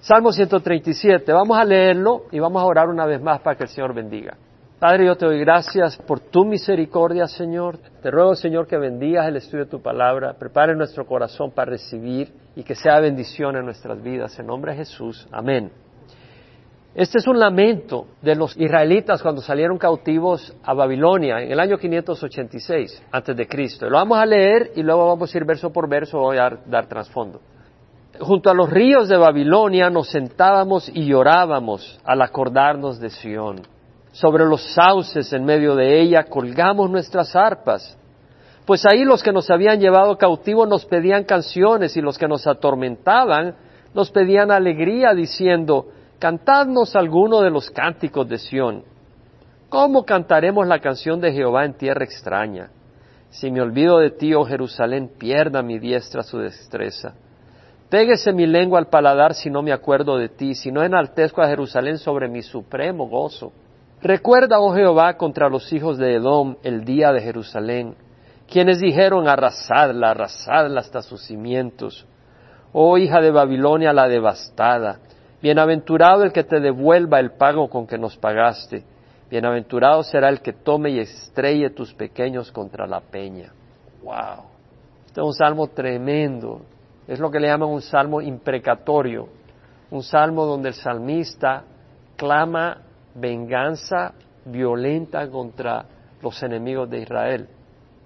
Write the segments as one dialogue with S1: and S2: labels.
S1: Salmo 137, vamos a leerlo y vamos a orar una vez más para que el Señor bendiga. Padre, yo te doy gracias por tu misericordia, Señor. Te ruego, Señor, que bendigas el estudio de tu palabra, prepare nuestro corazón para recibir y que sea bendición en nuestras vidas. En nombre de Jesús. Amén. Este es un lamento de los israelitas cuando salieron cautivos a Babilonia en el año 586 antes de Cristo. Lo vamos a leer y luego vamos a ir verso por verso, voy a dar trasfondo. Junto a los ríos de Babilonia nos sentábamos y llorábamos al acordarnos de Sión. Sobre los sauces en medio de ella colgamos nuestras arpas. Pues ahí los que nos habían llevado cautivos nos pedían canciones y los que nos atormentaban nos pedían alegría diciendo, cantadnos alguno de los cánticos de Sión. ¿Cómo cantaremos la canción de Jehová en tierra extraña? Si me olvido de ti, oh Jerusalén, pierda mi diestra su destreza. Péguese mi lengua al paladar si no me acuerdo de ti, si no enaltezco a Jerusalén sobre mi supremo gozo. Recuerda, oh Jehová, contra los hijos de Edom el día de Jerusalén, quienes dijeron arrasadla, arrasadla hasta sus cimientos. Oh hija de Babilonia la devastada, bienaventurado el que te devuelva el pago con que nos pagaste, bienaventurado será el que tome y estrelle tus pequeños contra la peña. Wow. Este es un salmo tremendo. Es lo que le llaman un salmo imprecatorio, un salmo donde el salmista clama venganza violenta contra los enemigos de Israel.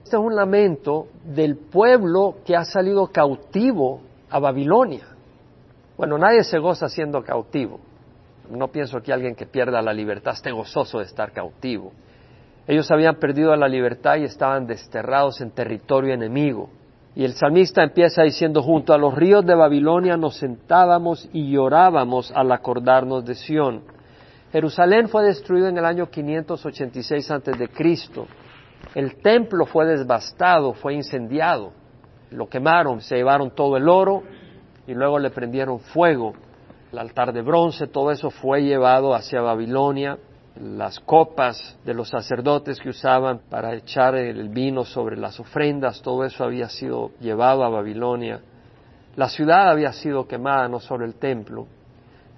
S1: Este es un lamento del pueblo que ha salido cautivo a Babilonia. Bueno, nadie se goza siendo cautivo. No pienso que alguien que pierda la libertad esté gozoso de estar cautivo. Ellos habían perdido la libertad y estaban desterrados en territorio enemigo. Y el salmista empieza diciendo, junto a los ríos de Babilonia nos sentábamos y llorábamos al acordarnos de Sión. Jerusalén fue destruido en el año 586 antes de Cristo. El templo fue devastado, fue incendiado. Lo quemaron, se llevaron todo el oro y luego le prendieron fuego. El altar de bronce, todo eso fue llevado hacia Babilonia las copas de los sacerdotes que usaban para echar el vino sobre las ofrendas, todo eso había sido llevado a Babilonia. La ciudad había sido quemada, no solo el templo.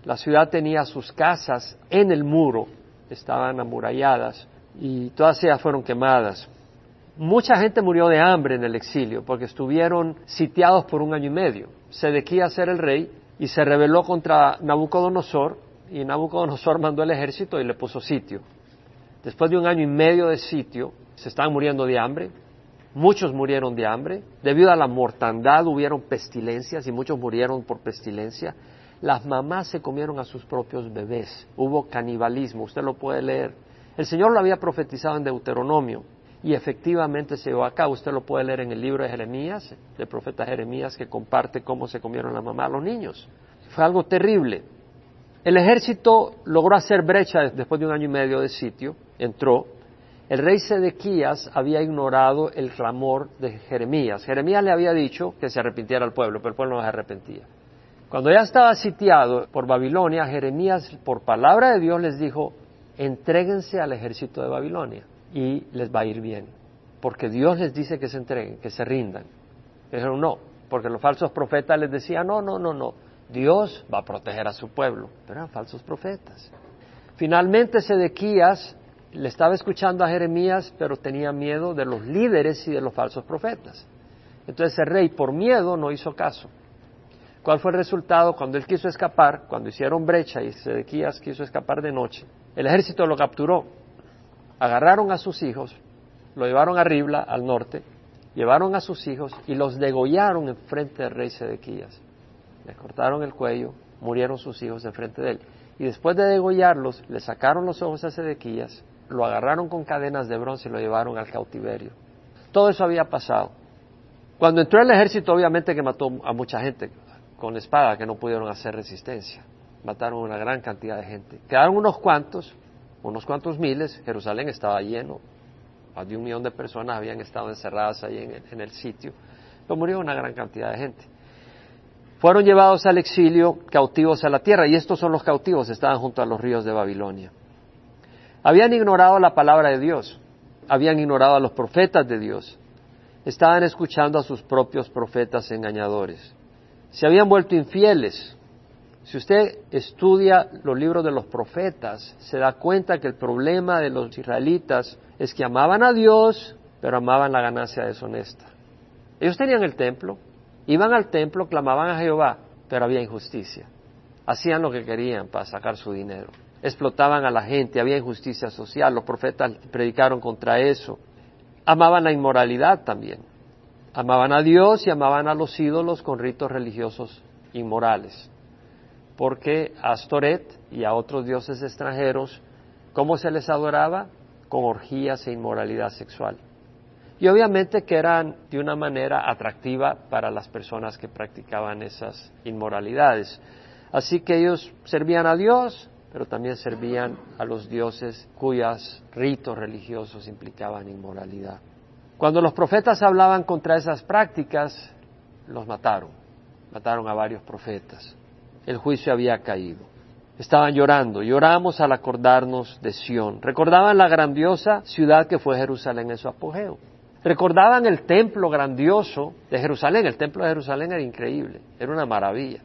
S1: La ciudad tenía sus casas en el muro, estaban amuralladas y todas ellas fueron quemadas. Mucha gente murió de hambre en el exilio porque estuvieron sitiados por un año y medio. Sedequías era el rey y se rebeló contra Nabucodonosor y Nabucodonosor mandó el ejército y le puso sitio. Después de un año y medio de sitio, se estaban muriendo de hambre, muchos murieron de hambre, debido a la mortandad hubieron pestilencias y muchos murieron por pestilencia. Las mamás se comieron a sus propios bebés, hubo canibalismo, usted lo puede leer. El Señor lo había profetizado en Deuteronomio y efectivamente se llevó a cabo. Usted lo puede leer en el libro de Jeremías, del profeta Jeremías, que comparte cómo se comieron la mamá a los niños. Fue algo terrible. El ejército logró hacer brecha después de un año y medio de sitio, entró. El rey Sedequías había ignorado el clamor de Jeremías. Jeremías le había dicho que se arrepintiera al pueblo, pero el pueblo no se arrepentía. Cuando ya estaba sitiado por Babilonia, Jeremías, por palabra de Dios, les dijo, entréguense al ejército de Babilonia y les va a ir bien. Porque Dios les dice que se entreguen, que se rindan. Dijeron no, porque los falsos profetas les decían, no, no, no, no, Dios va a proteger a su pueblo, pero eran falsos profetas. Finalmente Sedequías le estaba escuchando a Jeremías, pero tenía miedo de los líderes y de los falsos profetas. Entonces el rey, por miedo, no hizo caso. ¿Cuál fue el resultado? Cuando él quiso escapar, cuando hicieron brecha y Sedequías quiso escapar de noche, el ejército lo capturó. Agarraron a sus hijos, lo llevaron a Ribla, al norte, llevaron a sus hijos y los degollaron en frente del rey Sedequías le cortaron el cuello, murieron sus hijos enfrente de él. Y después de degollarlos, le sacaron los ojos a Sedequías, lo agarraron con cadenas de bronce y lo llevaron al cautiverio. Todo eso había pasado. Cuando entró el ejército, obviamente que mató a mucha gente con espada que no pudieron hacer resistencia. Mataron una gran cantidad de gente. Quedaron unos cuantos, unos cuantos miles. Jerusalén estaba lleno. Más de un millón de personas habían estado encerradas ahí en el, en el sitio. Pero murió una gran cantidad de gente fueron llevados al exilio cautivos a la tierra, y estos son los cautivos, estaban junto a los ríos de Babilonia. Habían ignorado la palabra de Dios, habían ignorado a los profetas de Dios, estaban escuchando a sus propios profetas engañadores, se habían vuelto infieles, Si usted estudia los libros de los profetas, se da cuenta que el problema de los israelitas es que amaban a Dios, pero amaban la ganancia deshonesta. Ellos tenían el templo, iban al templo, clamaban a Jehová, pero había injusticia. Hacían lo que querían para sacar su dinero. Explotaban a la gente, había injusticia social, los profetas predicaron contra eso. Amaban la inmoralidad también. Amaban a Dios y amaban a los ídolos con ritos religiosos inmorales porque a Astoret y a otros dioses extranjeros, ¿cómo se les adoraba? Con orgías e inmoralidad sexual. Y obviamente que eran de una manera atractiva para las personas que practicaban esas inmoralidades. Así que ellos servían a Dios, pero también servían a los dioses cuyos ritos religiosos implicaban inmoralidad. Cuando los profetas hablaban contra esas prácticas, los mataron. Mataron a varios profetas el juicio había caído. Estaban llorando, lloramos al acordarnos de Sión. Recordaban la grandiosa ciudad que fue Jerusalén en su apogeo. Recordaban el templo grandioso de Jerusalén. El templo de Jerusalén era increíble, era una maravilla.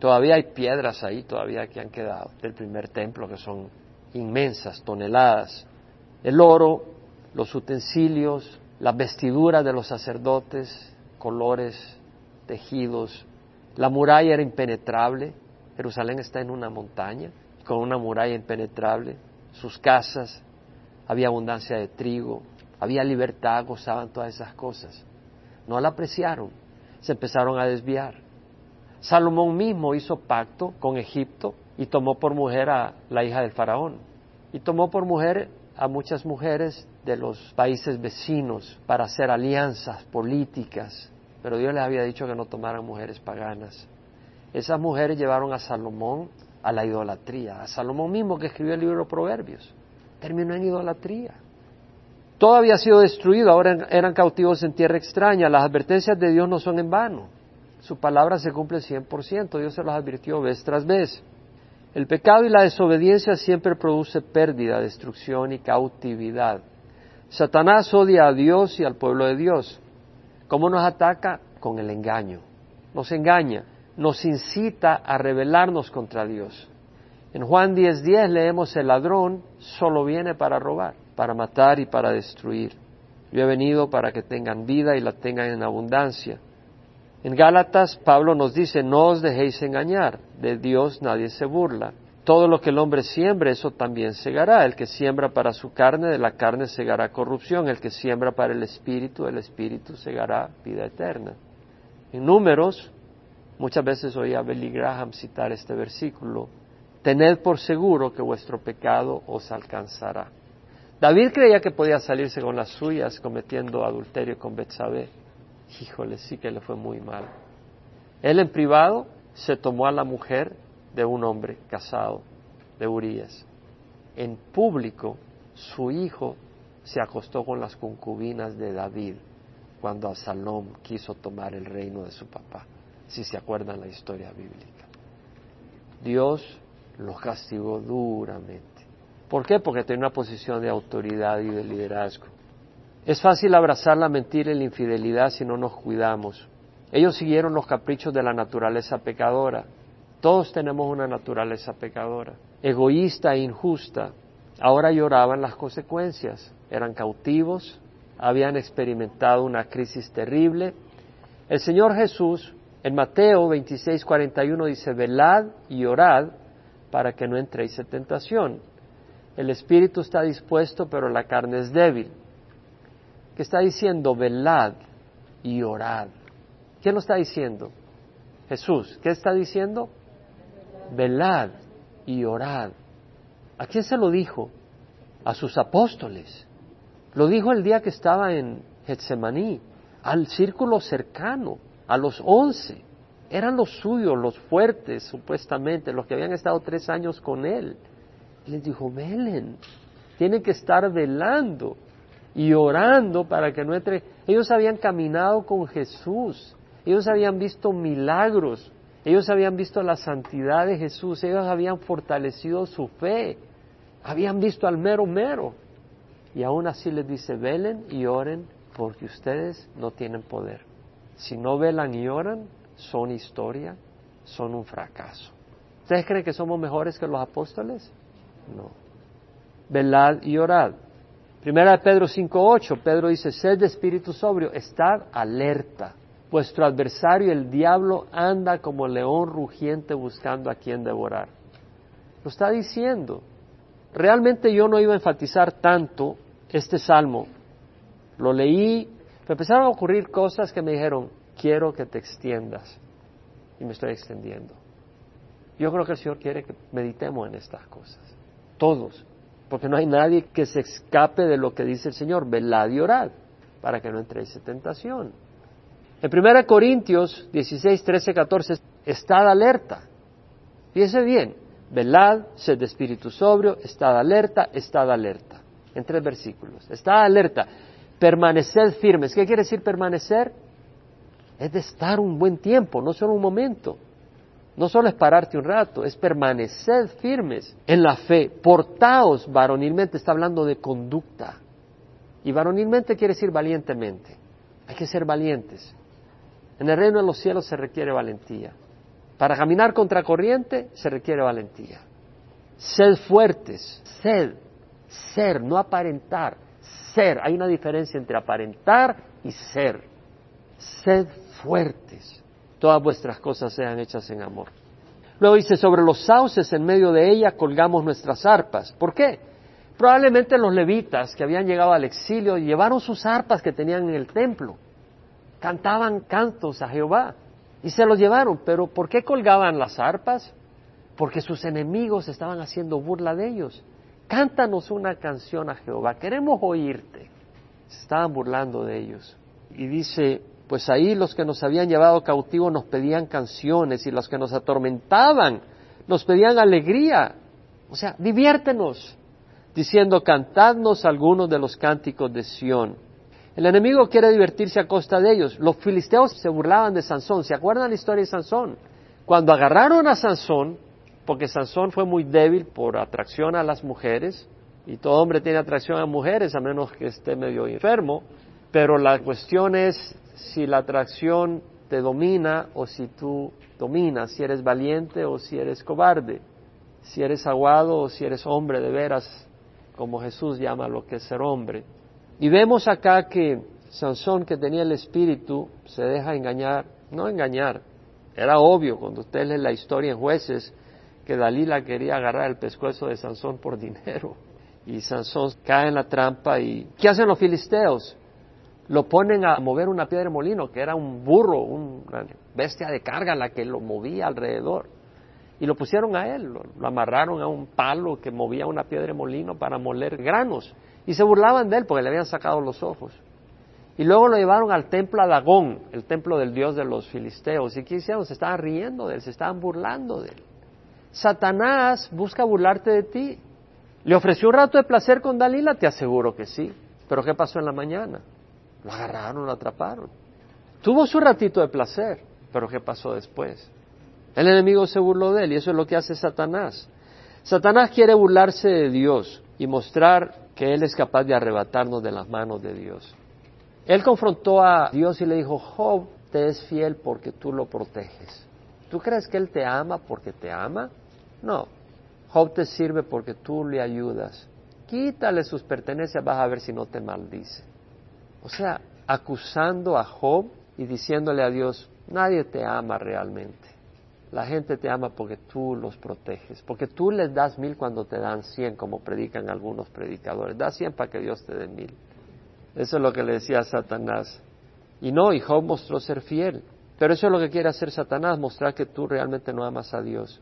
S1: Todavía hay piedras ahí, todavía que han quedado del primer templo, que son inmensas, toneladas. El oro, los utensilios, las vestiduras de los sacerdotes, colores, tejidos, la muralla era impenetrable. Jerusalén está en una montaña con una muralla impenetrable. Sus casas, había abundancia de trigo, había libertad, gozaban todas esas cosas. No la apreciaron, se empezaron a desviar. Salomón mismo hizo pacto con Egipto y tomó por mujer a la hija del faraón. Y tomó por mujer a muchas mujeres de los países vecinos para hacer alianzas políticas pero Dios les había dicho que no tomaran mujeres paganas. Esas mujeres llevaron a Salomón a la idolatría, a Salomón mismo que escribió el libro Proverbios. Terminó en idolatría. Todo había sido destruido, ahora eran cautivos en tierra extraña. Las advertencias de Dios no son en vano. Su palabra se cumple 100%, Dios se los advirtió vez tras vez. El pecado y la desobediencia siempre produce pérdida, destrucción y cautividad. Satanás odia a Dios y al pueblo de Dios. ¿Cómo nos ataca? Con el engaño. Nos engaña, nos incita a rebelarnos contra Dios. En Juan 10:10 leemos, el ladrón solo viene para robar, para matar y para destruir. Yo he venido para que tengan vida y la tengan en abundancia. En Gálatas, Pablo nos dice, no os dejéis engañar, de Dios nadie se burla. Todo lo que el hombre siembre, eso también segará. El que siembra para su carne, de la carne segará corrupción. El que siembra para el espíritu, el espíritu segará vida eterna. En números, muchas veces oí a Billy Graham citar este versículo. Tened por seguro que vuestro pecado os alcanzará. David creía que podía salirse con las suyas cometiendo adulterio con Betsabé. Híjole, sí que le fue muy mal. Él en privado se tomó a la mujer de un hombre casado, de Urias. En público, su hijo se acostó con las concubinas de David cuando Absalom quiso tomar el reino de su papá, si se acuerdan la historia bíblica. Dios los castigó duramente. ¿Por qué? Porque tiene una posición de autoridad y de liderazgo. Es fácil abrazar la mentira y la infidelidad si no nos cuidamos. Ellos siguieron los caprichos de la naturaleza pecadora todos tenemos una naturaleza pecadora, egoísta e injusta. Ahora lloraban las consecuencias. Eran cautivos, habían experimentado una crisis terrible. El Señor Jesús en Mateo 26, 41 dice, velad y orad para que no entréis en tentación. El espíritu está dispuesto, pero la carne es débil. ¿Qué está diciendo? Velad y orad. ¿Quién lo está diciendo? Jesús. ¿Qué está diciendo? velad y orad. ¿A quién se lo dijo? A sus apóstoles. Lo dijo el día que estaba en Getsemaní, al círculo cercano, a los once. Eran los suyos, los fuertes, supuestamente, los que habían estado tres años con él. Les dijo, velen, tienen que estar velando y orando para que no entre. Ellos habían caminado con Jesús, ellos habían visto milagros, ellos habían visto la santidad de Jesús, ellos habían fortalecido su fe, habían visto al mero mero. Y aún así les dice, velen y oren porque ustedes no tienen poder. Si no velan y oran, son historia, son un fracaso. ¿Ustedes creen que somos mejores que los apóstoles? No. Velad y orad. Primera de Pedro 5.8, Pedro dice, sed de espíritu sobrio, estad alerta. Vuestro adversario, el diablo, anda como león rugiente buscando a quien devorar. Lo está diciendo. Realmente yo no iba a enfatizar tanto este salmo. Lo leí, me empezaron a ocurrir cosas que me dijeron, quiero que te extiendas. Y me estoy extendiendo. Yo creo que el Señor quiere que meditemos en estas cosas. Todos porque no hay nadie que se escape de lo que dice el Señor, velad y orad, para que no entre esa tentación. En 1 Corintios 16, 13, 14, estad alerta. Fíjese bien, velad, sed de espíritu sobrio, estad alerta, estad alerta. En tres versículos. Estad alerta, permaneced firmes. ¿Qué quiere decir permanecer? Es de estar un buen tiempo, no solo un momento. No solo es pararte un rato, es permanecer firmes en la fe. Portaos varonilmente, está hablando de conducta. Y varonilmente quiere decir valientemente. Hay que ser valientes. En el reino de los cielos se requiere valentía. Para caminar contra corriente se requiere valentía. Sed fuertes, sed, ser, no aparentar, ser. Hay una diferencia entre aparentar y ser. Sed fuertes todas vuestras cosas sean hechas en amor. Luego dice, sobre los sauces en medio de ella colgamos nuestras arpas. ¿Por qué? Probablemente los levitas que habían llegado al exilio llevaron sus arpas que tenían en el templo. Cantaban cantos a Jehová y se los llevaron. Pero ¿por qué colgaban las arpas? Porque sus enemigos estaban haciendo burla de ellos. Cántanos una canción a Jehová, queremos oírte. Se estaban burlando de ellos. Y dice, pues ahí los que nos habían llevado cautivo nos pedían canciones y los que nos atormentaban nos pedían alegría. O sea, diviértenos, diciendo, cantadnos algunos de los cánticos de Sión. El enemigo quiere divertirse a costa de ellos. Los filisteos se burlaban de Sansón. ¿Se acuerdan la historia de Sansón? Cuando agarraron a Sansón, porque Sansón fue muy débil por atracción a las mujeres, y todo hombre tiene atracción a mujeres a menos que esté medio enfermo, pero la cuestión es si la atracción te domina o si tú dominas, si eres valiente o si eres cobarde, si eres aguado o si eres hombre de veras, como Jesús llama lo que es ser hombre. Y vemos acá que Sansón, que tenía el espíritu, se deja engañar, no engañar, era obvio cuando usted lee la historia en jueces que Dalila quería agarrar el pescuezo de Sansón por dinero. Y Sansón cae en la trampa y ¿qué hacen los filisteos? Lo ponen a mover una piedra molino, que era un burro, una bestia de carga la que lo movía alrededor. Y lo pusieron a él, lo, amarraron a un palo que movía una piedra molino para moler granos. Y se burlaban de él porque le habían sacado los ojos. Y luego lo llevaron al templo Adagón, el templo del dios de los filisteos. ¿Y qué hicieron? Se estaban riendo de él, se estaban burlando de él. Satanás busca burlarte de ti. ¿Le ofreció un rato de placer con Dalila? Te aseguro que sí. Pero ¿qué pasó en la mañana? Lo agarraron, lo atraparon. Tuvo su ratito de placer, pero ¿qué pasó después? El enemigo se burló de él y eso es lo que hace Satanás. Satanás quiere burlarse de Dios y mostrar que Él es capaz de arrebatarnos de las manos de Dios. Él confrontó a Dios y le dijo, Job te es fiel porque tú lo proteges. ¿Tú crees que Él te ama porque te ama? No. Job te sirve porque tú le ayudas. Quítale sus pertenencias, vas a ver si no te maldice. O sea, acusando a Job y diciéndole a Dios, nadie te ama realmente. La gente te ama porque tú los proteges, porque tú les das mil cuando te dan cien, como predican algunos predicadores. Da cien para que Dios te dé mil. Eso es lo que le decía a Satanás. Y no, y Job mostró ser fiel. Pero eso es lo que quiere hacer Satanás, mostrar que tú realmente no amas a Dios.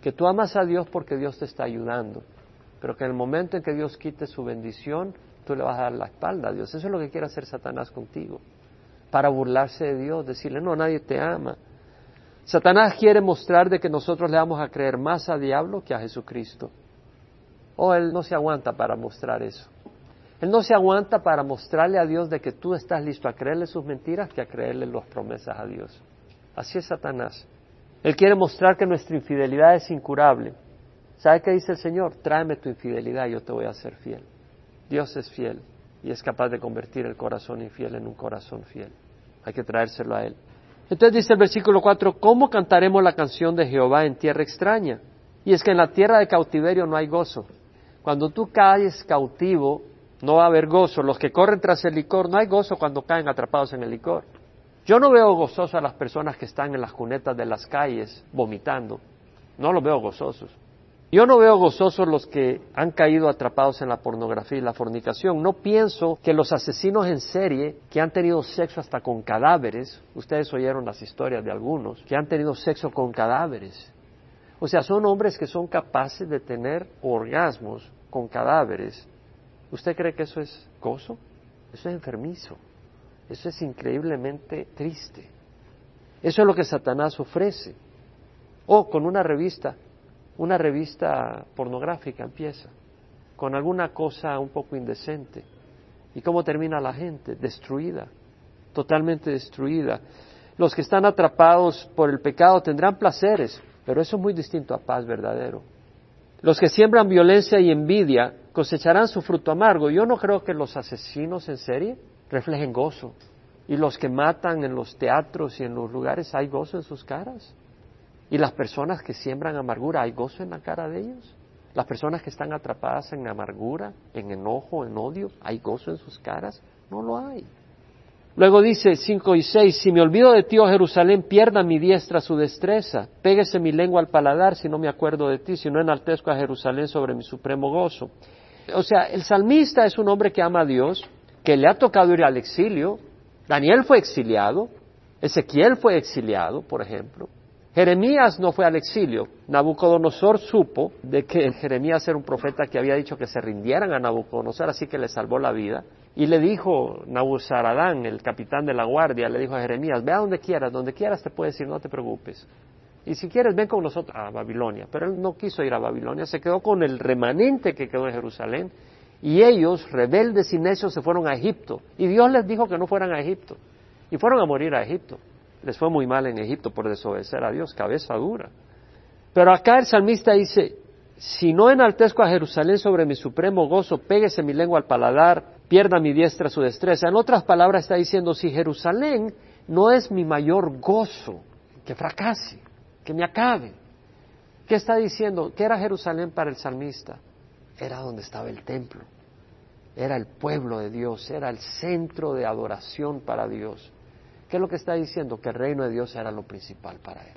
S1: Que tú amas a Dios porque Dios te está ayudando. Pero que en el momento en que Dios quite su bendición, tú le vas a dar la espalda a Dios. Eso es lo que quiere hacer Satanás contigo, para burlarse de Dios, decirle, no, nadie te ama. Satanás quiere mostrar de que nosotros le vamos a creer más al diablo que a Jesucristo. O él no se aguanta para mostrar eso. Él no se aguanta para mostrarle a Dios de que tú estás listo a creerle sus mentiras que a creerle las promesas a Dios. Así es Satanás. Él quiere mostrar que nuestra infidelidad es incurable. ¿Sabe qué dice el Señor? Tráeme tu infidelidad y yo te voy a ser fiel. Dios es fiel y es capaz de convertir el corazón infiel en un corazón fiel. Hay que traérselo a Él. Entonces dice el versículo 4, ¿cómo cantaremos la canción de Jehová en tierra extraña? Y es que en la tierra de cautiverio no hay gozo. Cuando tú caes cautivo, no va a haber gozo. Los que corren tras el licor, no hay gozo cuando caen atrapados en el licor. Yo no veo gozosos a las personas que están en las cunetas de las calles vomitando. No los veo gozosos. Yo no veo gozosos los que han caído atrapados en la pornografía y la fornicación. No pienso que los asesinos en serie que han tenido sexo hasta con cadáveres, ustedes oyeron las historias de algunos, que han tenido sexo con cadáveres. O sea, son hombres que son capaces de tener orgasmos con cadáveres. ¿Usted cree que eso es gozo? Eso es enfermizo. Eso es increíblemente triste. Eso es lo que Satanás ofrece. O con una revista una revista pornográfica empieza, con alguna cosa un poco indecente. ¿Y cómo termina la gente? Destruida, totalmente destruida. Los que están atrapados por el pecado tendrán placeres, pero eso es muy distinto a paz verdadero. Los que siembran violencia y envidia cosecharán su fruto amargo. Yo no creo que los asesinos en serie reflejen gozo. Y los que matan en los teatros y en los lugares, ¿hay gozo en sus caras? Y las personas que siembran amargura, ¿hay gozo en la cara de ellos? Las personas que están atrapadas en amargura, en enojo, en odio, ¿hay gozo en sus caras? No lo hay. Luego dice 5 y 6, si me olvido de ti, oh Jerusalén, pierda mi diestra su destreza, péguese mi lengua al paladar si no me acuerdo de ti, si no enaltezco a Jerusalén sobre mi supremo gozo. O sea, el salmista es un hombre que ama a Dios, que le ha tocado ir al exilio, Daniel fue exiliado, Ezequiel fue exiliado, por ejemplo, Jeremías no fue al exilio. Nabucodonosor supo de que Jeremías era un profeta que había dicho que se rindieran a Nabucodonosor, así que le salvó la vida. Y le dijo Nabuzaradán, el capitán de la guardia, le dijo a Jeremías, ve a donde quieras, donde quieras te puedes ir, no te preocupes. Y si quieres, ven con nosotros a Babilonia. Pero él no quiso ir a Babilonia, se quedó con el remanente que quedó en Jerusalén. Y ellos, rebeldes y necios, se fueron a Egipto. Y Dios les dijo que no fueran a Egipto. Y fueron a morir a Egipto. Les fue muy mal en Egipto por desobedecer a Dios, cabeza dura. Pero acá el salmista dice, si no enaltezco a Jerusalén sobre mi supremo gozo, péguese mi lengua al paladar, pierda mi diestra su destreza. En otras palabras está diciendo, si Jerusalén no es mi mayor gozo, que fracase, que me acabe. ¿Qué está diciendo? ¿Qué era Jerusalén para el salmista? Era donde estaba el templo, era el pueblo de Dios, era el centro de adoración para Dios. ¿Qué es lo que está diciendo? Que el reino de Dios era lo principal para él.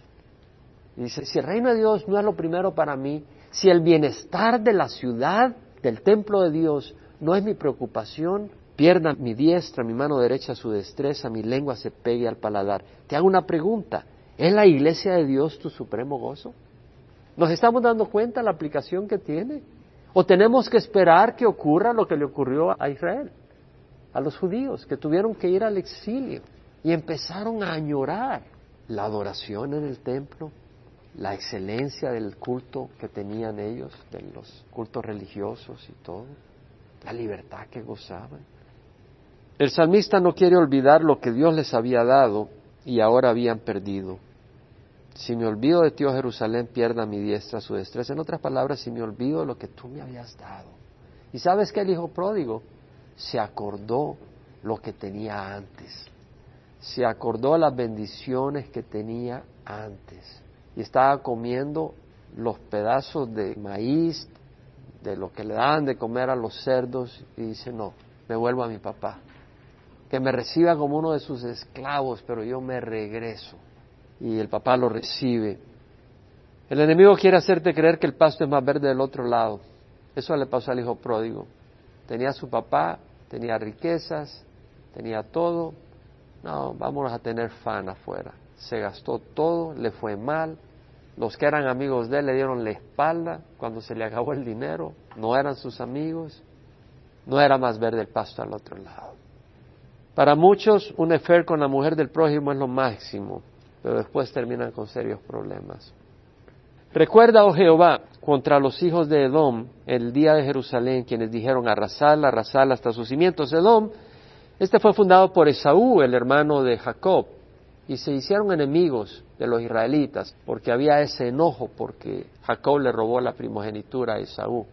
S1: Y dice, si el reino de Dios no es lo primero para mí, si el bienestar de la ciudad, del templo de Dios, no es mi preocupación, pierda mi diestra, mi mano derecha su destreza, mi lengua se pegue al paladar. Te hago una pregunta, ¿es la iglesia de Dios tu supremo gozo? ¿Nos estamos dando cuenta la aplicación que tiene? ¿O tenemos que esperar que ocurra lo que le ocurrió a Israel, a los judíos, que tuvieron que ir al exilio? Y empezaron a añorar la adoración en el templo, la excelencia del culto que tenían ellos, de los cultos religiosos y todo, la libertad que gozaban. El salmista no quiere olvidar lo que Dios les había dado y ahora habían perdido. Si me olvido de ti, oh Jerusalén, pierda mi diestra su destreza. En otras palabras, si me olvido de lo que tú me habías dado. Y sabes que el hijo pródigo se acordó lo que tenía antes se acordó las bendiciones que tenía antes y estaba comiendo los pedazos de maíz, de lo que le daban de comer a los cerdos y dice, no, me vuelvo a mi papá, que me reciba como uno de sus esclavos, pero yo me regreso. Y el papá lo recibe. El enemigo quiere hacerte creer que el pasto es más verde del otro lado. Eso le pasó al hijo pródigo. Tenía su papá, tenía riquezas, tenía todo, no, vamos a tener fan afuera. Se gastó todo, le fue mal. Los que eran amigos de él le dieron la espalda cuando se le acabó el dinero. No eran sus amigos. No era más verde el pasto al otro lado. Para muchos, un efer con la mujer del prójimo es lo máximo, pero después terminan con serios problemas. Recuerda, oh Jehová, contra los hijos de Edom, el día de Jerusalén, quienes dijeron arrasarla, arrasarla hasta sus cimientos. Edom este fue fundado por Esaú, el hermano de Jacob, y se hicieron enemigos de los israelitas porque había ese enojo porque Jacob le robó la primogenitura a Esaú.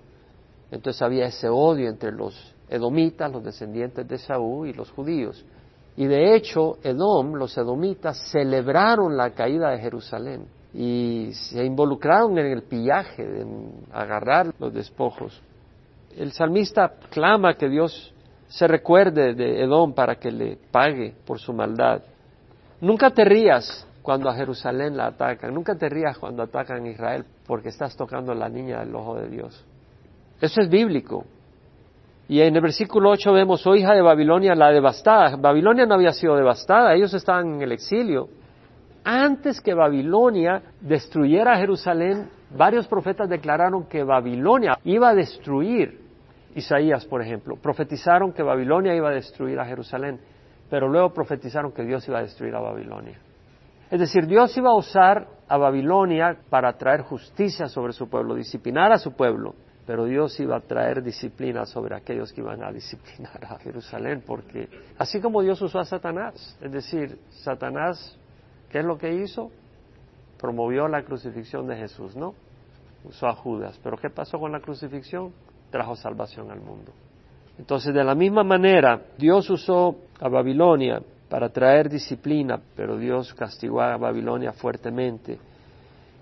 S1: Entonces había ese odio entre los edomitas, los descendientes de Esaú y los judíos. Y de hecho, Edom, los edomitas, celebraron la caída de Jerusalén y se involucraron en el pillaje, en agarrar los despojos. El salmista clama que Dios se recuerde de Edom para que le pague por su maldad. Nunca te rías cuando a Jerusalén la atacan, nunca te rías cuando atacan a Israel porque estás tocando a la niña del ojo de Dios. Eso es bíblico. Y en el versículo 8 vemos, oh hija de Babilonia, la devastada. Babilonia no había sido devastada, ellos estaban en el exilio. Antes que Babilonia destruyera Jerusalén, varios profetas declararon que Babilonia iba a destruir Isaías, por ejemplo. Profetizaron que Babilonia iba a destruir a Jerusalén, pero luego profetizaron que Dios iba a destruir a Babilonia. Es decir, Dios iba a usar a Babilonia para traer justicia sobre su pueblo, disciplinar a su pueblo, pero Dios iba a traer disciplina sobre aquellos que iban a disciplinar a Jerusalén, porque así como Dios usó a Satanás, es decir, Satanás, ¿qué es lo que hizo? Promovió la crucifixión de Jesús, ¿no? Usó a Judas, pero ¿qué pasó con la crucifixión? Trajo salvación al mundo. Entonces, de la misma manera, Dios usó a Babilonia para traer disciplina, pero Dios castigó a Babilonia fuertemente.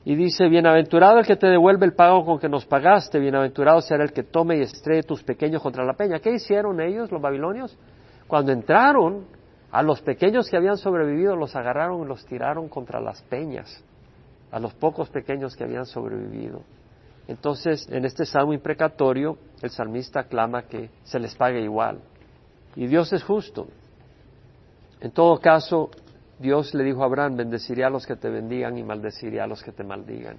S1: Y dice, bienaventurado el que te devuelve el pago con que nos pagaste, bienaventurado será el que tome y estrelle tus pequeños contra la peña. ¿Qué hicieron ellos, los babilonios? Cuando entraron, a los pequeños que habían sobrevivido los agarraron y los tiraron contra las peñas, a los pocos pequeños que habían sobrevivido. Entonces, en este salmo imprecatorio, el salmista clama que se les pague igual. Y Dios es justo. En todo caso, Dios le dijo a Abraham, bendeciré a los que te bendigan y maldeciré a los que te maldigan.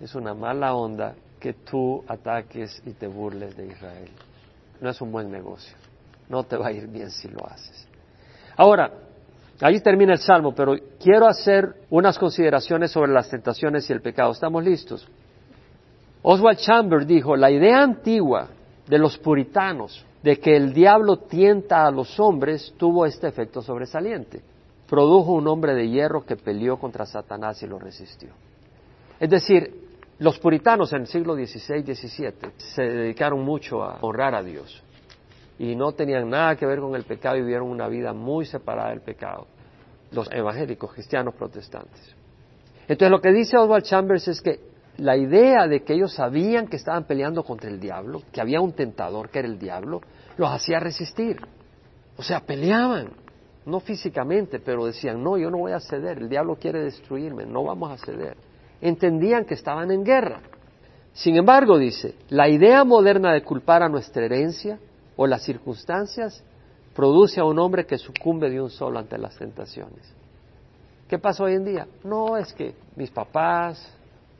S1: Es una mala onda que tú ataques y te burles de Israel. No es un buen negocio. No te va a ir bien si lo haces. Ahora, ahí termina el salmo, pero quiero hacer unas consideraciones sobre las tentaciones y el pecado. ¿Estamos listos? Oswald Chambers dijo, la idea antigua de los puritanos de que el diablo tienta a los hombres tuvo este efecto sobresaliente. Produjo un hombre de hierro que peleó contra Satanás y lo resistió. Es decir, los puritanos en el siglo XVI, XVII se dedicaron mucho a honrar a Dios y no tenían nada que ver con el pecado y vivieron una vida muy separada del pecado. Los evangélicos, cristianos, protestantes. Entonces lo que dice Oswald Chambers es que la idea de que ellos sabían que estaban peleando contra el diablo, que había un tentador que era el diablo, los hacía resistir. O sea, peleaban, no físicamente, pero decían, no, yo no voy a ceder, el diablo quiere destruirme, no vamos a ceder. Entendían que estaban en guerra. Sin embargo, dice, la idea moderna de culpar a nuestra herencia o las circunstancias produce a un hombre que sucumbe de un solo ante las tentaciones. ¿Qué pasa hoy en día? No es que mis papás,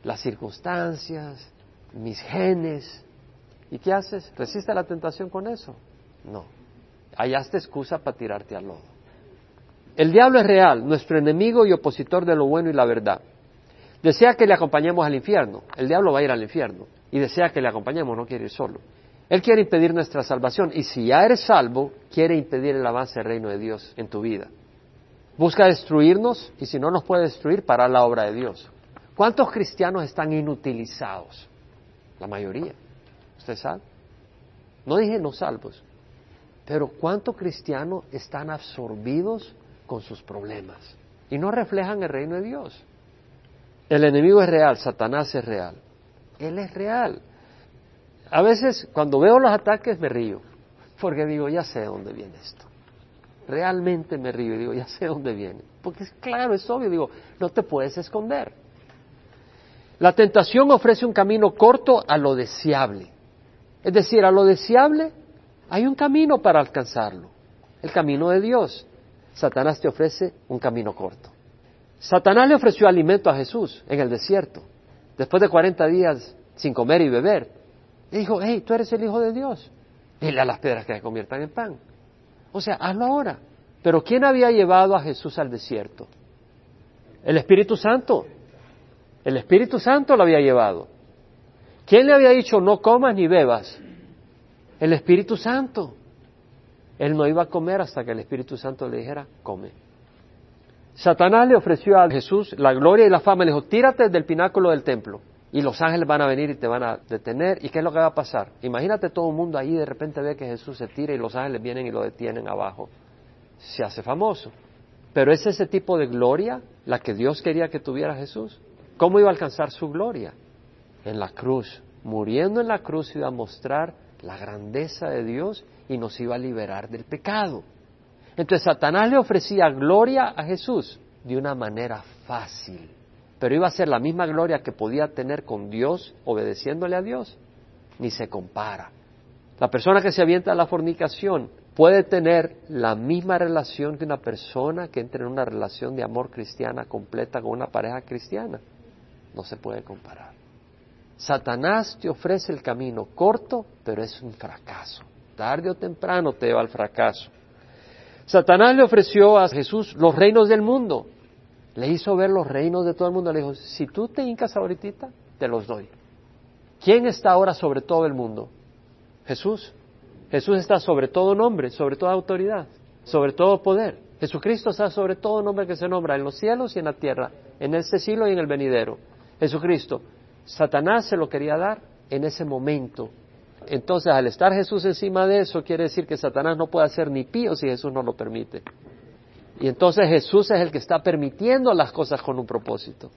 S1: las circunstancias, mis genes. ¿Y qué haces? ¿Resiste la tentación con eso? No. Hallaste excusa para tirarte al lodo. El diablo es real, nuestro enemigo y opositor de lo bueno y la verdad. Desea que le acompañemos al infierno. El diablo va a ir al infierno. Y desea que le acompañemos, no quiere ir solo. Él quiere impedir nuestra salvación. Y si ya eres salvo, quiere impedir el avance del reino de Dios en tu vida. Busca destruirnos y si no nos puede destruir, para la obra de Dios. ¿Cuántos cristianos están inutilizados? La mayoría. ¿Usted sabe? No dije no salvos, pero ¿cuántos cristianos están absorbidos con sus problemas y no reflejan el reino de Dios? El enemigo es real, Satanás es real. Él es real. A veces cuando veo los ataques me río, porque digo, ya sé dónde viene esto. Realmente me río y digo, ya sé dónde viene. Porque es claro, es obvio, digo, no te puedes esconder. La tentación ofrece un camino corto a lo deseable. Es decir, a lo deseable hay un camino para alcanzarlo, el camino de Dios. Satanás te ofrece un camino corto. Satanás le ofreció alimento a Jesús en el desierto, después de 40 días sin comer y beber. Le dijo, hey, tú eres el Hijo de Dios. Dile a las piedras que se conviertan en pan. O sea, hazlo ahora. Pero ¿quién había llevado a Jesús al desierto? El Espíritu Santo. El Espíritu Santo lo había llevado. ¿Quién le había dicho no comas ni bebas? El Espíritu Santo. Él no iba a comer hasta que el Espíritu Santo le dijera, come. Satanás le ofreció a Jesús la gloria y la fama. Le dijo, tírate del pináculo del templo y los ángeles van a venir y te van a detener. ¿Y qué es lo que va a pasar? Imagínate todo el mundo ahí de repente ve que Jesús se tira y los ángeles vienen y lo detienen abajo. se hace famoso. Pero es ese tipo de gloria la que Dios quería que tuviera Jesús. ¿Cómo iba a alcanzar su gloria? En la cruz. Muriendo en la cruz iba a mostrar la grandeza de Dios y nos iba a liberar del pecado. Entonces Satanás le ofrecía gloria a Jesús de una manera fácil, pero iba a ser la misma gloria que podía tener con Dios obedeciéndole a Dios. Ni se compara. La persona que se avienta a la fornicación puede tener la misma relación que una persona que entra en una relación de amor cristiana completa con una pareja cristiana. No se puede comparar. Satanás te ofrece el camino corto, pero es un fracaso. Tarde o temprano te lleva al fracaso. Satanás le ofreció a Jesús los reinos del mundo. Le hizo ver los reinos de todo el mundo. Le dijo, si tú te hincas ahorita, te los doy. ¿Quién está ahora sobre todo el mundo? Jesús. Jesús está sobre todo nombre, sobre toda autoridad, sobre todo poder. Jesucristo está sobre todo nombre que se nombra en los cielos y en la tierra, en este siglo y en el venidero. Jesucristo. Satanás se lo quería dar en ese momento. Entonces, al estar Jesús encima de eso, quiere decir que Satanás no puede hacer ni pío si Jesús no lo permite. Y entonces Jesús es el que está permitiendo las cosas con un propósito.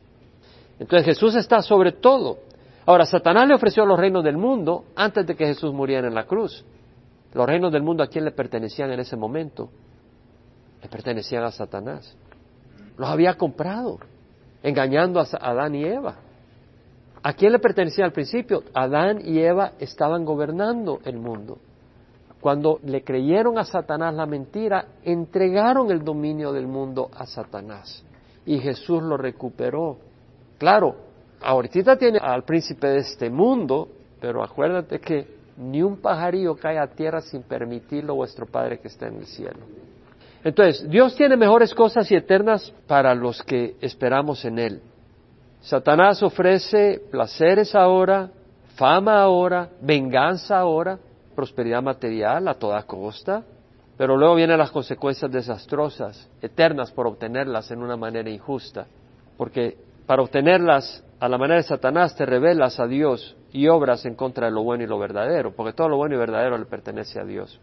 S1: Entonces Jesús está sobre todo. Ahora, Satanás le ofreció los reinos del mundo antes de que Jesús muriera en la cruz. Los reinos del mundo a quién le pertenecían en ese momento? Le pertenecían a Satanás. Los había comprado, engañando a Adán y Eva. ¿A quién le pertenecía al principio? Adán y Eva estaban gobernando el mundo. Cuando le creyeron a Satanás la mentira, entregaron el dominio del mundo a Satanás. Y Jesús lo recuperó. Claro, ahorita tiene al príncipe de este mundo, pero acuérdate que ni un pajarillo cae a tierra sin permitirlo vuestro Padre que está en el cielo. Entonces, Dios tiene mejores cosas y eternas para los que esperamos en Él. Satanás ofrece placeres ahora, fama ahora, venganza ahora, prosperidad material a toda costa, pero luego vienen las consecuencias desastrosas, eternas por obtenerlas en una manera injusta, porque para obtenerlas a la manera de Satanás te revelas a Dios y obras en contra de lo bueno y lo verdadero, porque todo lo bueno y verdadero le pertenece a Dios.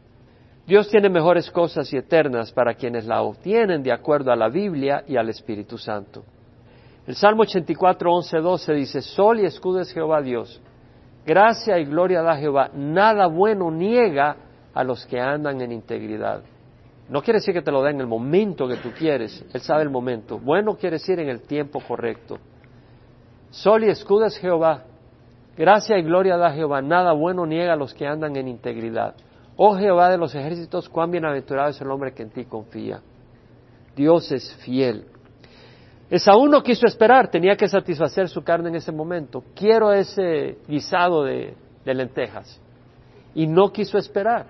S1: Dios tiene mejores cosas y eternas para quienes la obtienen de acuerdo a la Biblia y al Espíritu Santo. El Salmo 84, 11, 12 dice, Sol y escudo es Jehová Dios. Gracia y gloria da Jehová. Nada bueno niega a los que andan en integridad. No quiere decir que te lo dé en el momento que tú quieres. Él sabe el momento. Bueno quiere decir en el tiempo correcto. Sol y escudo es Jehová. Gracia y gloria da Jehová. Nada bueno niega a los que andan en integridad. Oh Jehová de los ejércitos, cuán bienaventurado es el hombre que en ti confía. Dios es fiel. Esaú no quiso esperar, tenía que satisfacer su carne en ese momento. Quiero ese guisado de, lentejas. Y no quiso esperar.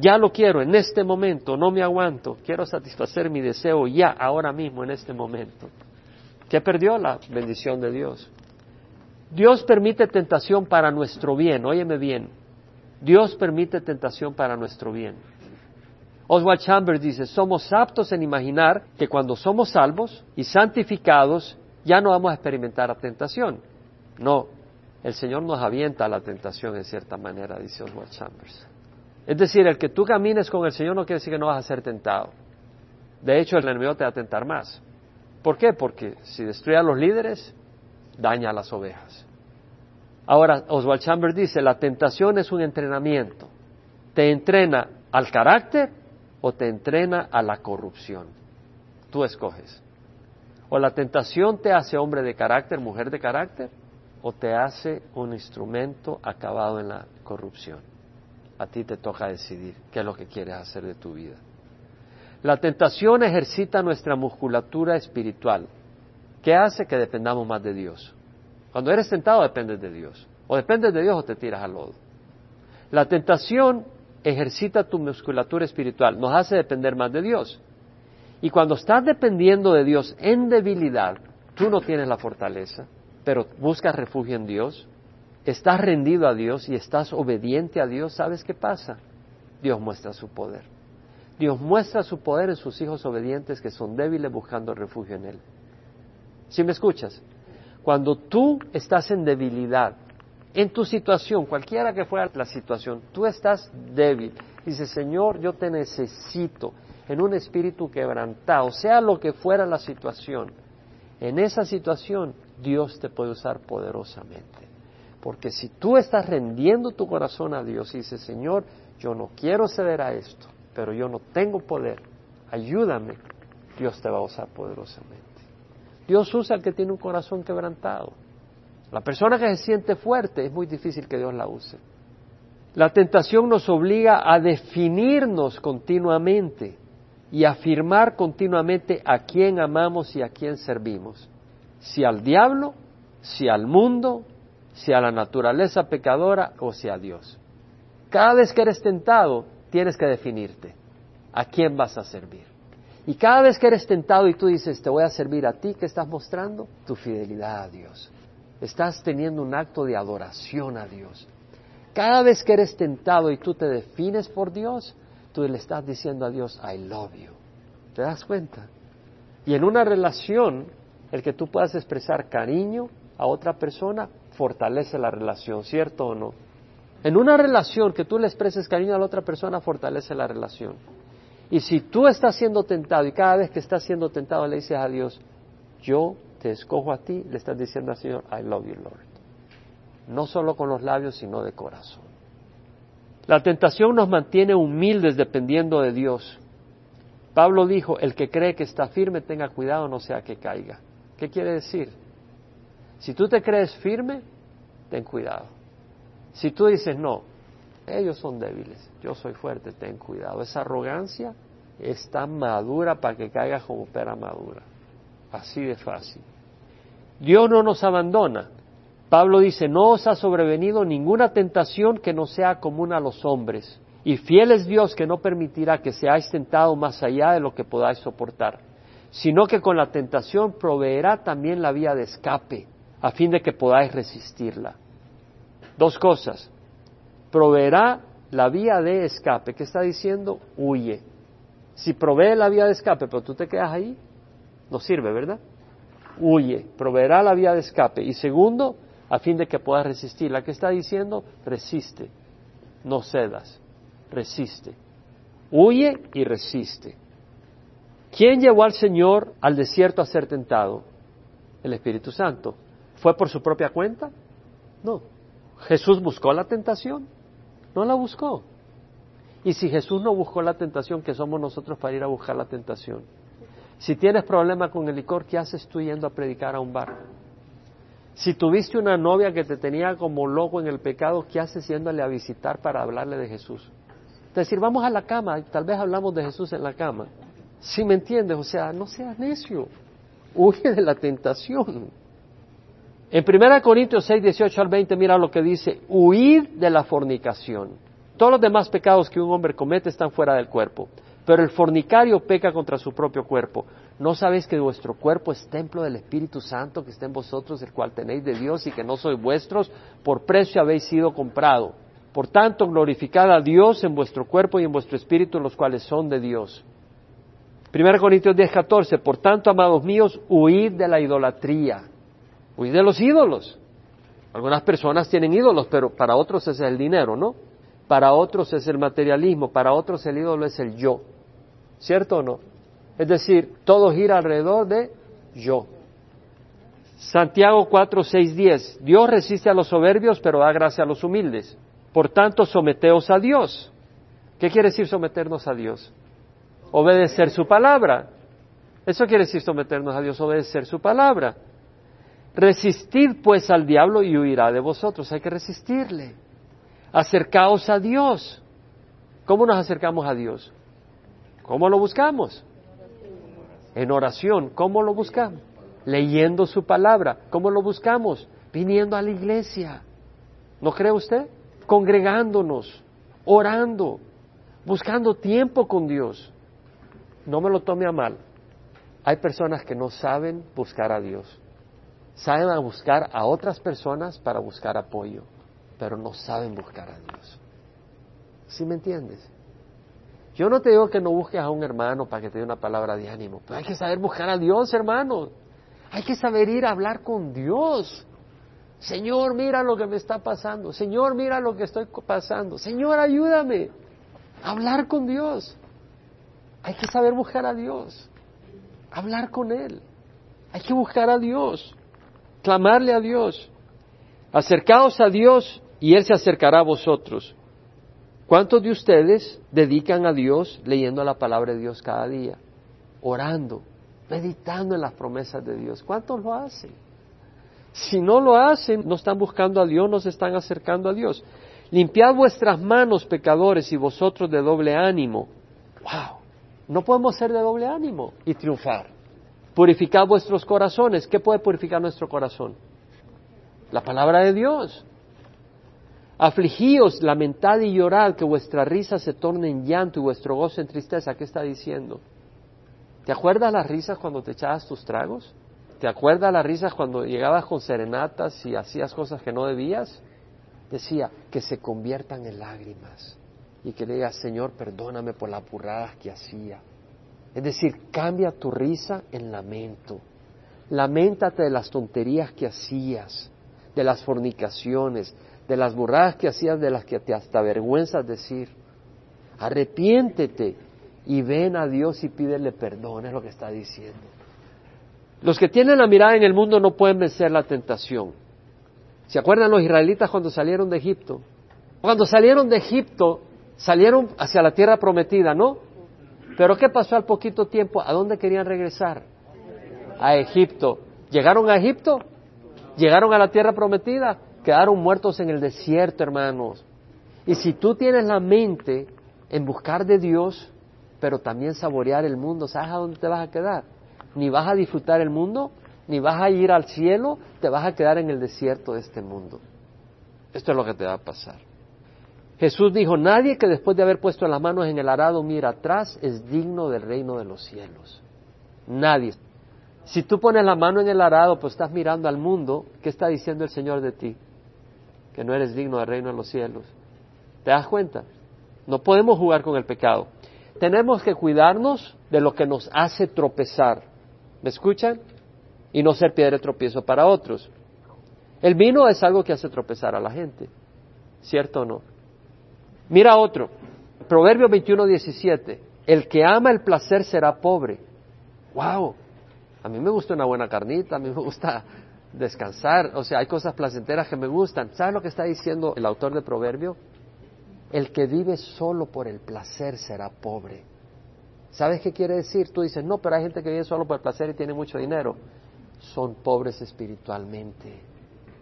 S1: Ya lo quiero en este momento, no me aguanto. Quiero satisfacer mi deseo ya, ahora mismo, en este momento. ¿Qué perdió la bendición de Dios? Dios permite tentación para nuestro bien, óyeme bien. Dios permite tentación para nuestro bien. Oswald Chambers dice, somos aptos en imaginar que cuando somos salvos y santificados ya no vamos a experimentar la tentación. No, el Señor nos avienta a la tentación en cierta manera, dice Oswald Chambers. Es decir, el que tú camines con el Señor no quiere decir que no vas a ser tentado. De hecho, el enemigo te va a tentar más. ¿Por qué? Porque si destruye a los líderes, daña a las ovejas. Ahora, Oswald Chambers dice, la tentación es un entrenamiento. Te entrena al carácter o te entrena a la corrupción. Tú escoges. O la tentación te hace hombre de carácter, mujer de carácter, o te hace un instrumento acabado en la corrupción. A ti te toca decidir qué es lo que quieres hacer de tu vida. La tentación ejercita nuestra musculatura espiritual, ¿Qué hace que dependamos más de Dios. Cuando eres tentado dependes de Dios. O dependes de Dios o te tiras al lodo. La tentación ejercita tu musculatura espiritual, nos hace depender más de Dios. Y cuando estás dependiendo de Dios en debilidad, tú no tienes la fortaleza, pero buscas refugio en Dios, estás rendido a Dios y estás obediente a Dios, ¿sabes qué pasa? Dios muestra su poder. Dios muestra su poder en sus hijos obedientes que son débiles buscando refugio en Él. ¿Sí me escuchas? Cuando tú estás en debilidad, en tu situación, cualquiera que fuera la situación, tú estás débil. Dice, Señor, yo te necesito. en un espíritu quebrantado, sea lo que fuera la situación. En esa situación Dios te puede usar poderosamente. Porque si tú estás rendiendo tu corazón a Dios y dices, Señor, yo no quiero ceder a esto, pero yo no tengo poder, ayúdame, Dios te va a usar poderosamente. Dios usa al que tiene un corazón quebrantado. La persona que se siente fuerte es muy difícil que Dios la use. La tentación nos obliga a definirnos continuamente y afirmar continuamente a quién amamos y a quién servimos. Si al diablo, si al mundo, si a la naturaleza pecadora o si a Dios. Cada vez que eres tentado, tienes que definirte a quién vas a servir. Y cada vez que eres tentado y tú dices, te voy a servir a ti, ¿qué estás mostrando? Tu fidelidad a Dios. Estás teniendo un acto de adoración a Dios. Cada vez que eres tentado y tú te defines por Dios, tú le estás diciendo a Dios, I love you. ¿Te das cuenta? Y en una relación, el que tú puedas expresar cariño a otra persona fortalece la relación, ¿cierto o no? En una relación que tú le expreses cariño a la otra persona fortalece la relación. Y si tú estás siendo tentado y cada vez que estás siendo tentado le dices a Dios, yo te escojo a ti, le estás diciendo al Señor, I love you, Lord. No solo con los labios, sino de corazón. La tentación nos mantiene humildes dependiendo de Dios. Pablo dijo, el que cree que está firme, tenga cuidado, no sea que caiga. ¿Qué quiere decir? Si tú te crees firme, ten cuidado. Si tú dices, no, ellos son débiles, yo soy fuerte, ten cuidado. Esa arrogancia está madura para que caiga como pera madura. Así de fácil. Dios no nos abandona. Pablo dice, no os ha sobrevenido ninguna tentación que no sea común a los hombres. Y fiel es Dios que no permitirá que seáis tentados más allá de lo que podáis soportar, sino que con la tentación proveerá también la vía de escape, a fin de que podáis resistirla. Dos cosas. Proveerá la vía de escape. ¿Qué está diciendo? Huye. Si provee la vía de escape, pero tú te quedas ahí, no sirve, ¿verdad? Huye, proveerá la vía de escape. Y segundo, a fin de que puedas resistir. La que está diciendo, resiste, no cedas, resiste. Huye y resiste. ¿Quién llevó al Señor al desierto a ser tentado? El Espíritu Santo. ¿Fue por su propia cuenta? No. ¿Jesús buscó la tentación? No la buscó. Y si Jesús no buscó la tentación, ¿qué somos nosotros para ir a buscar la tentación? Si tienes problema con el licor, ¿qué haces tú yendo a predicar a un bar? Si tuviste una novia que te tenía como loco en el pecado, ¿qué haces yéndole a visitar para hablarle de Jesús? Es decir, vamos a la cama, tal vez hablamos de Jesús en la cama. Si me entiendes, o sea, no seas necio, huye de la tentación. En 1 Corintios 6, 18 al 20, mira lo que dice, huid de la fornicación. Todos los demás pecados que un hombre comete están fuera del cuerpo pero el fornicario peca contra su propio cuerpo. ¿No sabéis que vuestro cuerpo es templo del Espíritu Santo que está en vosotros, el cual tenéis de Dios y que no sois vuestros? Por precio habéis sido comprado. Por tanto, glorificad a Dios en vuestro cuerpo y en vuestro espíritu, los cuales son de Dios. 1 Corintios 10, 14. Por tanto, amados míos, huid de la idolatría. Huid de los ídolos. Algunas personas tienen ídolos, pero para otros es el dinero, ¿no? Para otros es el materialismo, para otros el ídolo es el yo. ¿Cierto o no? Es decir, todo gira alrededor de yo. Santiago 4, 6, 10. Dios resiste a los soberbios, pero da gracia a los humildes. Por tanto, someteos a Dios. ¿Qué quiere decir someternos a Dios? Obedecer su palabra. Eso quiere decir someternos a Dios, obedecer su palabra. Resistid pues al diablo y huirá de vosotros. Hay que resistirle. Acercaos a Dios. ¿Cómo nos acercamos a Dios? ¿Cómo lo buscamos? En oración. ¿Cómo lo buscamos? Leyendo su palabra. ¿Cómo lo buscamos? Viniendo a la iglesia. ¿No cree usted? Congregándonos, orando, buscando tiempo con Dios. No me lo tome a mal. Hay personas que no saben buscar a Dios. Saben buscar a otras personas para buscar apoyo, pero no saben buscar a Dios. ¿Sí me entiendes? Yo no te digo que no busques a un hermano para que te dé una palabra de ánimo, pero hay que saber buscar a Dios, hermano. Hay que saber ir a hablar con Dios. Señor, mira lo que me está pasando. Señor, mira lo que estoy pasando. Señor, ayúdame. A hablar con Dios. Hay que saber buscar a Dios, hablar con Él. Hay que buscar a Dios, clamarle a Dios. Acercaos a Dios y Él se acercará a vosotros. ¿Cuántos de ustedes dedican a Dios leyendo la palabra de Dios cada día, orando, meditando en las promesas de Dios? ¿Cuántos lo hacen? Si no lo hacen, no están buscando a Dios, no se están acercando a Dios. Limpiad vuestras manos, pecadores, y vosotros de doble ánimo. ¡Wow! No podemos ser de doble ánimo y triunfar. Purificad vuestros corazones. ¿Qué puede purificar nuestro corazón? La palabra de Dios. Afligíos, lamentad y llorad, que vuestra risa se torne en llanto y vuestro gozo en tristeza. ¿Qué está diciendo? ¿Te acuerdas las risas cuando te echabas tus tragos? ¿Te acuerdas las risas cuando llegabas con serenatas y hacías cosas que no debías? Decía, que se conviertan en lágrimas y que le digas, Señor, perdóname por las burradas que hacía. Es decir, cambia tu risa en lamento. Lamentate de las tonterías que hacías, de las fornicaciones, de las burradas que hacías, de las que te hasta avergüenzas decir. Arrepiéntete y ven a Dios y pídele perdón, es lo que está diciendo. Los que tienen la mirada en el mundo no pueden vencer la tentación. ¿Se acuerdan los israelitas cuando salieron de Egipto? Cuando salieron de Egipto, salieron hacia la tierra prometida, ¿no? Pero ¿qué pasó al poquito tiempo? ¿A dónde querían regresar? A Egipto. ¿Llegaron a Egipto? ¿Llegaron a la tierra prometida? quedaron muertos en el desierto, hermanos. Y si tú tienes la mente en buscar de Dios, pero también saborear el mundo, ¿sabes a dónde te vas a quedar? Ni vas a disfrutar el mundo, ni vas a ir al cielo, te vas a quedar en el desierto de este mundo. Esto es lo que te va a pasar. Jesús dijo, nadie que después de haber puesto las manos en el arado mira atrás es digno del reino de los cielos. Nadie. Si tú pones la mano en el arado, pues estás mirando al mundo, ¿qué está diciendo el Señor de ti? que no eres digno del reino de los cielos. ¿Te das cuenta? No podemos jugar con el pecado. Tenemos que cuidarnos de lo que nos hace tropezar. ¿Me escuchan? Y no ser piedra de tropiezo para otros. El vino es algo que hace tropezar a la gente. ¿Cierto o no? Mira otro. Proverbio 21, 17. El que ama el placer será pobre. ¡Wow! A mí me gusta una buena carnita, a mí me gusta descansar, o sea, hay cosas placenteras que me gustan. ¿Sabes lo que está diciendo el autor de Proverbio? El que vive solo por el placer será pobre. ¿Sabes qué quiere decir? Tú dices, no, pero hay gente que vive solo por el placer y tiene mucho dinero. Son pobres espiritualmente.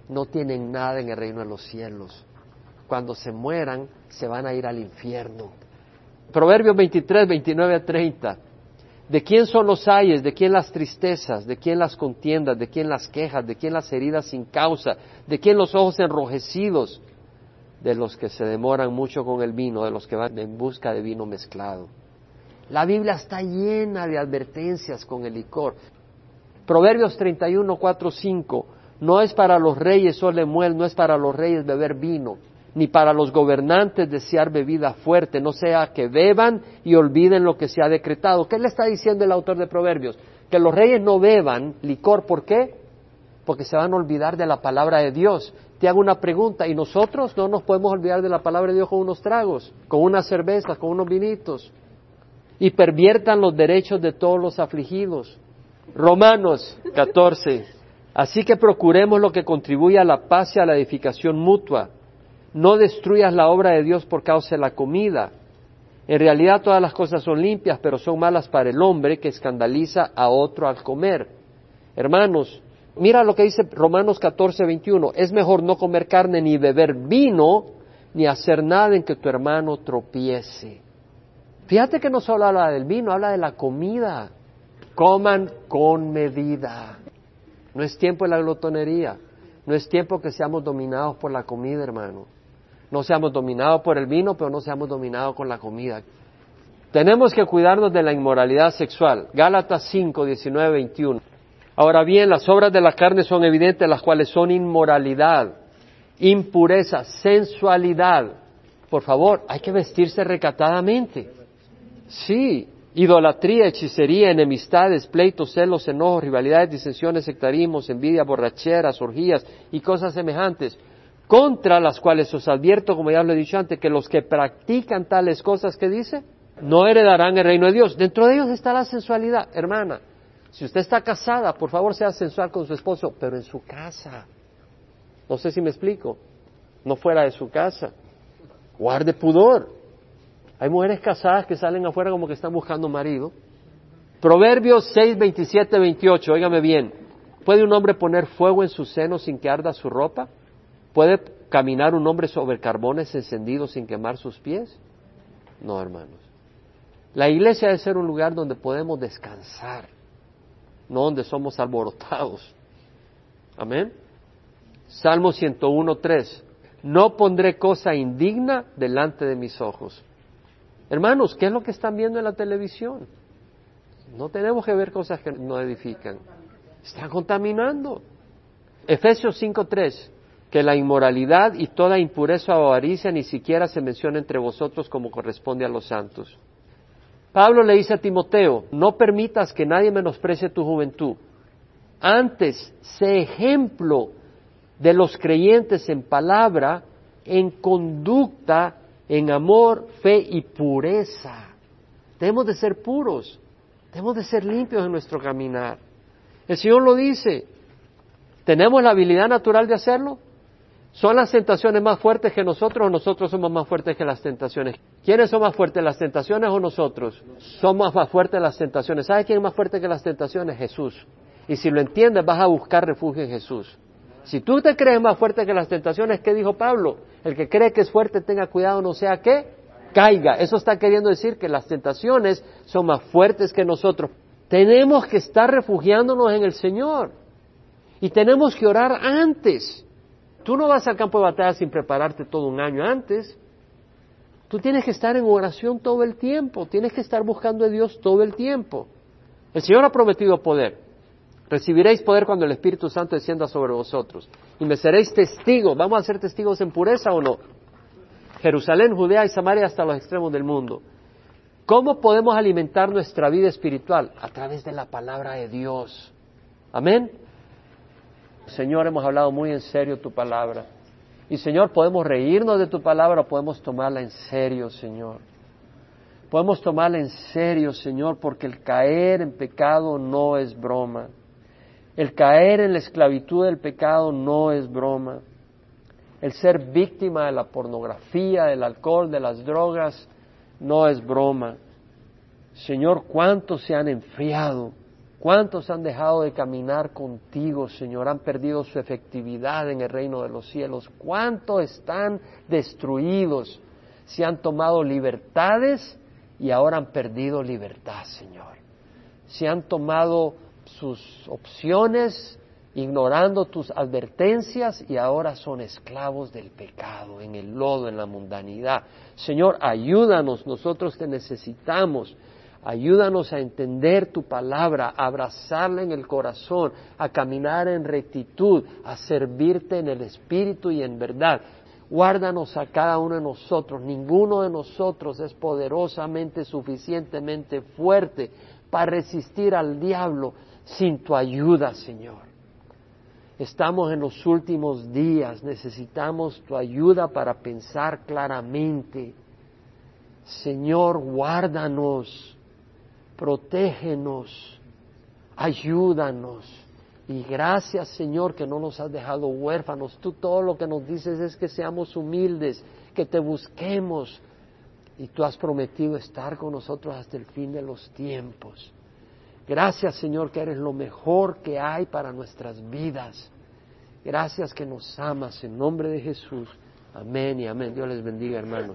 S1: No tienen nada en el reino de los cielos. Cuando se mueran, se van a ir al infierno. Proverbios 23, 29 a 30. ¿De quién son los ayes? ¿De quién las tristezas? ¿De quién las contiendas? ¿De quién las quejas? ¿De quién las heridas sin causa? ¿De quién los ojos enrojecidos? De los que se demoran mucho con el vino, de los que van en busca de vino mezclado. La Biblia está llena de advertencias con el licor. Proverbios 31, 4, 5. No es para los reyes sole muel, no es para los reyes beber vino ni para los gobernantes desear bebida fuerte, no sea que beban y olviden lo que se ha decretado. ¿Qué le está diciendo el autor de Proverbios? Que los reyes no beban licor, ¿por qué? Porque se van a olvidar de la palabra de Dios. Te hago una pregunta, ¿y nosotros no nos podemos olvidar de la palabra de Dios con unos tragos, con unas cervezas, con unos vinitos? Y perviertan los derechos de todos los afligidos. Romanos 14. Así que procuremos lo que contribuye a la paz y a la edificación mutua no destruyas la obra de Dios por causa de la comida. En realidad todas las cosas son limpias, pero son malas para el hombre que escandaliza a otro al comer. Hermanos, mira lo que dice Romanos 14, 21. Es mejor no comer carne ni beber vino, ni hacer nada en que tu hermano tropiece. Fíjate que no solo habla del vino, habla de la comida. Coman con medida. No es tiempo de la glotonería. No es tiempo que seamos dominados por la comida, hermano. No seamos dominados por el vino, pero no seamos dominados con la comida. Tenemos que cuidarnos de la inmoralidad sexual. Gálatas 5, 19, 21. Ahora bien, las obras de la carne son evidentes, las cuales son inmoralidad, impureza, sensualidad. Por favor, hay que vestirse recatadamente. Sí, idolatría, hechicería, enemistades, pleitos, celos, enojos, rivalidades, disensiones, sectarismos, envidia, borracheras, orgías y cosas semejantes contra las cuales os advierto, como ya lo he dicho antes, que los que practican tales cosas, ¿qué dice? no heredarán el reino de Dios. Dentro de ellos está la sensualidad, hermana. Si usted está casada, por favor sea sensual con su esposo, pero en su casa. No sé si me explico. No fuera de su casa. Guarde pudor. Hay mujeres casadas que salen afuera como que están buscando marido. Proverbios 6, 27, 28, óigame bien. ¿Puede un hombre poner fuego en su seno sin que arda su ropa? ¿Puede caminar un hombre sobre carbones encendidos sin quemar sus pies? No, hermanos. La iglesia debe ser un lugar donde podemos descansar, no donde somos alborotados. Amén. Salmo 101.3. No pondré cosa indigna delante de mis ojos. Hermanos, ¿qué es lo que están viendo en la televisión? No tenemos que ver cosas que no edifican. Están contaminando. Efesios 5.3. Que la inmoralidad y toda impureza o avaricia ni siquiera se menciona entre vosotros como corresponde a los santos. Pablo le dice a Timoteo, no permitas que nadie menosprecie tu juventud. Antes, sé ejemplo de los creyentes en palabra, en conducta, en amor, fe y pureza. Debemos de ser puros, debemos de ser limpios en nuestro caminar. El Señor lo dice. ¿Tenemos la habilidad natural de hacerlo? ¿Son las tentaciones más fuertes que nosotros o nosotros somos más fuertes que las tentaciones? ¿Quiénes son más fuertes, las tentaciones o nosotros? Somos más fuertes las tentaciones. ¿Sabe quién es más fuerte que las tentaciones? Jesús. Y si lo entiendes, vas a buscar refugio en Jesús. Si tú te crees más fuerte que las tentaciones, ¿qué dijo Pablo? El que cree que es fuerte tenga cuidado, no sea que caiga. Eso está queriendo decir que las tentaciones son más fuertes que nosotros. Tenemos que estar refugiándonos en el Señor. Y tenemos que orar antes. Tú no vas al campo de batalla sin prepararte todo un año antes. Tú tienes que estar en oración todo el tiempo, tienes que estar buscando a Dios todo el tiempo. El Señor ha prometido poder. Recibiréis poder cuando el Espíritu Santo descienda sobre vosotros. Y me seréis testigos. ¿Vamos a ser testigos en pureza o no? Jerusalén, Judea y Samaria hasta los extremos del mundo. ¿Cómo podemos alimentar nuestra vida espiritual? A través de la palabra de Dios. Amén. Señor, hemos hablado muy en serio tu palabra. Y Señor, podemos reírnos de tu palabra o podemos tomarla en serio, Señor. Podemos tomarla en serio, Señor, porque el caer en pecado no es broma. El caer en la esclavitud del pecado no es broma. El ser víctima de la pornografía, del alcohol, de las drogas, no es broma. Señor, ¿cuántos se han enfriado? ¿Cuántos han dejado de caminar contigo, Señor? Han perdido su efectividad en el reino de los cielos. ¿Cuántos están destruidos? Se han tomado libertades y ahora han perdido libertad, Señor. Se han tomado sus opciones ignorando tus advertencias y ahora son esclavos del pecado, en el lodo, en la mundanidad. Señor, ayúdanos, nosotros te necesitamos. Ayúdanos a entender tu palabra, a abrazarla en el corazón, a caminar en rectitud, a servirte en el espíritu y en verdad. Guárdanos a cada uno de nosotros. Ninguno de nosotros es poderosamente, suficientemente fuerte para resistir al diablo sin tu ayuda, Señor. Estamos en los últimos días, necesitamos tu ayuda para pensar claramente. Señor, guárdanos protégenos, ayúdanos. Y gracias Señor que no nos has dejado huérfanos. Tú todo lo que nos dices es que seamos humildes, que te busquemos. Y tú has prometido estar con nosotros hasta el fin de los tiempos. Gracias Señor que eres lo mejor que hay para nuestras vidas. Gracias que nos amas en nombre de Jesús. Amén y amén. Dios les bendiga hermanos.